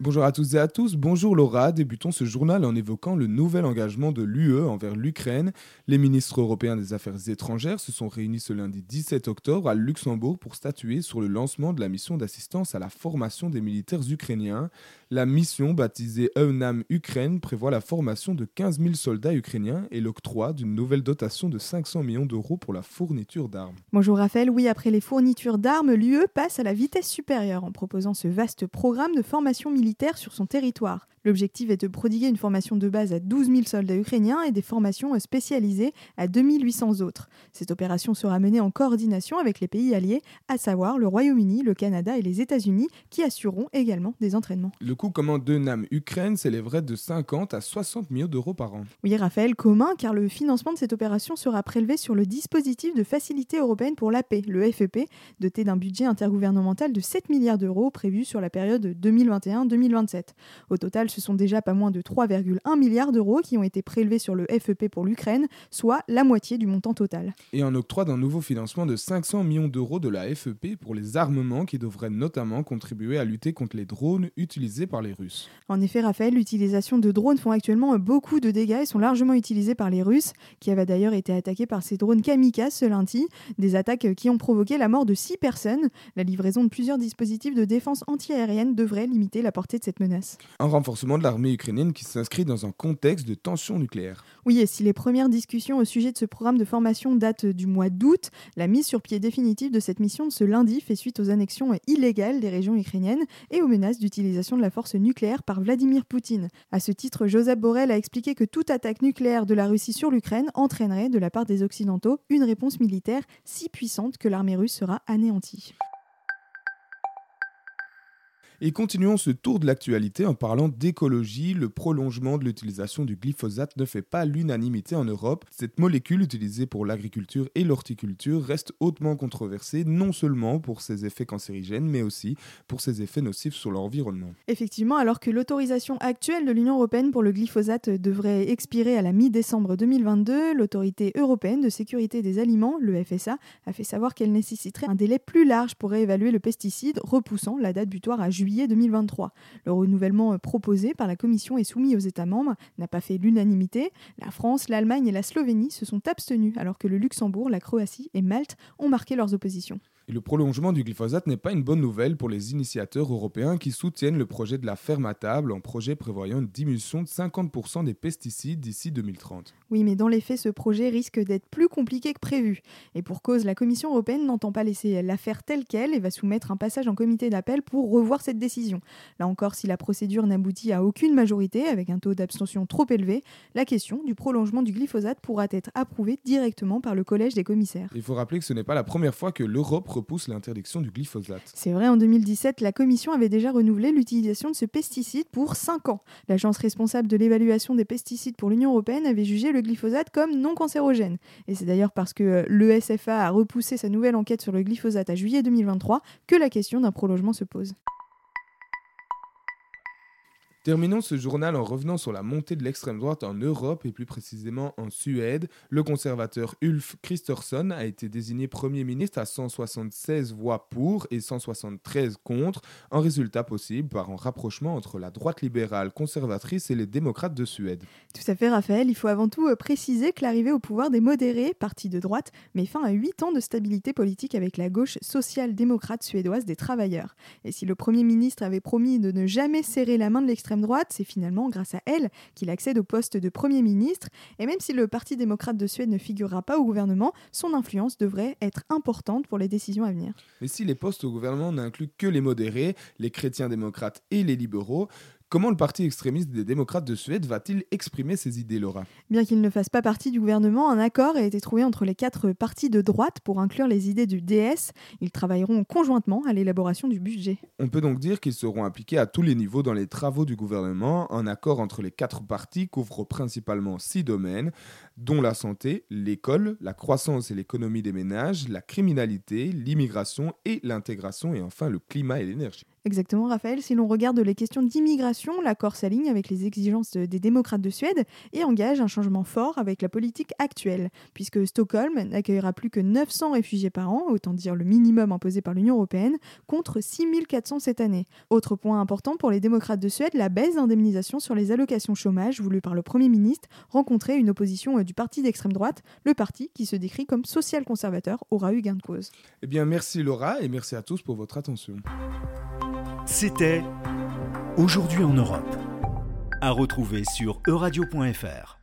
Bonjour à tous et à tous, bonjour Laura. Débutons ce journal en évoquant le nouvel engagement de l'UE envers l'Ukraine. Les ministres européens des Affaires étrangères se sont réunis ce lundi 17 octobre à Luxembourg pour statuer sur le lancement de la mission d'assistance à la formation des militaires ukrainiens. La mission, baptisée EUNAM Ukraine, prévoit la formation de 15 000 soldats ukrainiens et l'octroi d'une nouvelle dotation de 500 millions d'euros pour la fourniture d'armes. Bonjour Raphaël, oui, après les fournitures d'armes, l'UE passe à la vitesse supérieure en proposant ce vaste programme de formation militaire sur son territoire. L'objectif est de prodiguer une formation de base à 12 000 soldats ukrainiens et des formations spécialisées à 2800 autres. Cette opération sera menée en coordination avec les pays alliés, à savoir le Royaume-Uni, le Canada et les États-Unis, qui assureront également des entraînements. Le coût commun de NAM Ukraine s'élèverait de 50 à 60 millions d'euros par an. Oui, Raphaël, commun, car le financement de cette opération sera prélevé sur le dispositif de facilité européenne pour la paix, le FEP, doté d'un budget intergouvernemental de 7 milliards d'euros prévu sur la période 2021-2027. Au total, ce sont déjà pas moins de 3,1 milliards d'euros qui ont été prélevés sur le FEP pour l'Ukraine, soit la moitié du montant total. Et en octroi d'un nouveau financement de 500 millions d'euros de la FEP pour les armements qui devraient notamment contribuer à lutter contre les drones utilisés par les Russes. En effet, Raphaël, l'utilisation de drones font actuellement beaucoup de dégâts et sont largement utilisés par les Russes, qui avaient d'ailleurs été attaqués par ces drones kamikazes ce lundi, des attaques qui ont provoqué la mort de 6 personnes. La livraison de plusieurs dispositifs de défense antiaérienne devrait limiter la portée de cette menace. Un renforcement de l'armée ukrainienne qui s'inscrit dans un contexte de tension nucléaire. Oui, et si les premières discussions au sujet de ce programme de formation datent du mois d'août, la mise sur pied définitive de cette mission de ce lundi fait suite aux annexions illégales des régions ukrainiennes et aux menaces d'utilisation de la force nucléaire par Vladimir Poutine. À ce titre, Joseph Borrell a expliqué que toute attaque nucléaire de la Russie sur l'Ukraine entraînerait de la part des Occidentaux une réponse militaire si puissante que l'armée russe sera anéantie. Et continuons ce tour de l'actualité en parlant d'écologie. Le prolongement de l'utilisation du glyphosate ne fait pas l'unanimité en Europe. Cette molécule utilisée pour l'agriculture et l'horticulture reste hautement controversée, non seulement pour ses effets cancérigènes, mais aussi pour ses effets nocifs sur l'environnement. Effectivement, alors que l'autorisation actuelle de l'Union européenne pour le glyphosate devrait expirer à la mi-décembre 2022, l'autorité européenne de sécurité des aliments, le FSA, a fait savoir qu'elle nécessiterait un délai plus large pour réévaluer le pesticide, repoussant la date butoir à juillet 2023. Le renouvellement euh, proposé par la Commission et soumis aux États membres n'a pas fait l'unanimité. La France, l'Allemagne et la Slovénie se sont abstenus alors que le Luxembourg, la Croatie et Malte ont marqué leurs oppositions. Et le prolongement du glyphosate n'est pas une bonne nouvelle pour les initiateurs européens qui soutiennent le projet de la ferme à table, un projet prévoyant une diminution de 50% des pesticides d'ici 2030. Oui, mais dans les faits, ce projet risque d'être plus compliqué que prévu. Et pour cause, la Commission européenne n'entend pas laisser l'affaire telle qu'elle et va soumettre un passage en comité d'appel pour revoir cette décision. Là encore, si la procédure n'aboutit à aucune majorité, avec un taux d'abstention trop élevé, la question du prolongement du glyphosate pourra être approuvée directement par le collège des commissaires. Il faut rappeler que ce n'est pas la première fois que l'Europe repousse l'interdiction du glyphosate. C'est vrai, en 2017, la Commission avait déjà renouvelé l'utilisation de ce pesticide pour 5 ans. L'agence responsable de l'évaluation des pesticides pour l'Union européenne avait jugé le glyphosate comme non cancérogène. Et c'est d'ailleurs parce que euh, l'ESFA a repoussé sa nouvelle enquête sur le glyphosate à juillet 2023 que la question d'un prolongement se pose. Terminons ce journal en revenant sur la montée de l'extrême droite en Europe et plus précisément en Suède. Le conservateur Ulf Kristersson a été désigné Premier ministre à 176 voix pour et 173 contre, un résultat possible par un rapprochement entre la droite libérale conservatrice et les démocrates de Suède. Tout à fait Raphaël, il faut avant tout euh, préciser que l'arrivée au pouvoir des modérés, parti de droite, met fin à 8 ans de stabilité politique avec la gauche social-démocrate suédoise des travailleurs. Et si le Premier ministre avait promis de ne jamais serrer la main de l'extrême droite, c'est finalement grâce à elle qu'il accède au poste de Premier ministre. Et même si le Parti démocrate de Suède ne figurera pas au gouvernement, son influence devrait être importante pour les décisions à venir. Mais si les postes au gouvernement n'incluent que les modérés, les chrétiens démocrates et les libéraux, Comment le parti extrémiste des démocrates de Suède va-t-il exprimer ses idées, Laura? Bien qu'il ne fasse pas partie du gouvernement, un accord a été trouvé entre les quatre partis de droite pour inclure les idées du DS. Ils travailleront conjointement à l'élaboration du budget. On peut donc dire qu'ils seront impliqués à tous les niveaux dans les travaux du gouvernement. Un accord entre les quatre partis couvre principalement six domaines, dont la santé, l'école, la croissance et l'économie des ménages, la criminalité, l'immigration et l'intégration, et enfin le climat et l'énergie. Exactement, Raphaël. Si l'on regarde les questions d'immigration, l'accord s'aligne avec les exigences des démocrates de Suède et engage un changement fort avec la politique actuelle, puisque Stockholm n'accueillera plus que 900 réfugiés par an, autant dire le minimum imposé par l'Union européenne, contre 6400 cette année. Autre point important pour les démocrates de Suède, la baisse d'indemnisation sur les allocations chômage voulues par le Premier ministre rencontrait une opposition du parti d'extrême droite, le parti qui se décrit comme social-conservateur aura eu gain de cause. Eh bien, merci Laura et merci à tous pour votre attention. C'était Aujourd'hui en Europe. À retrouver sur euradio.fr.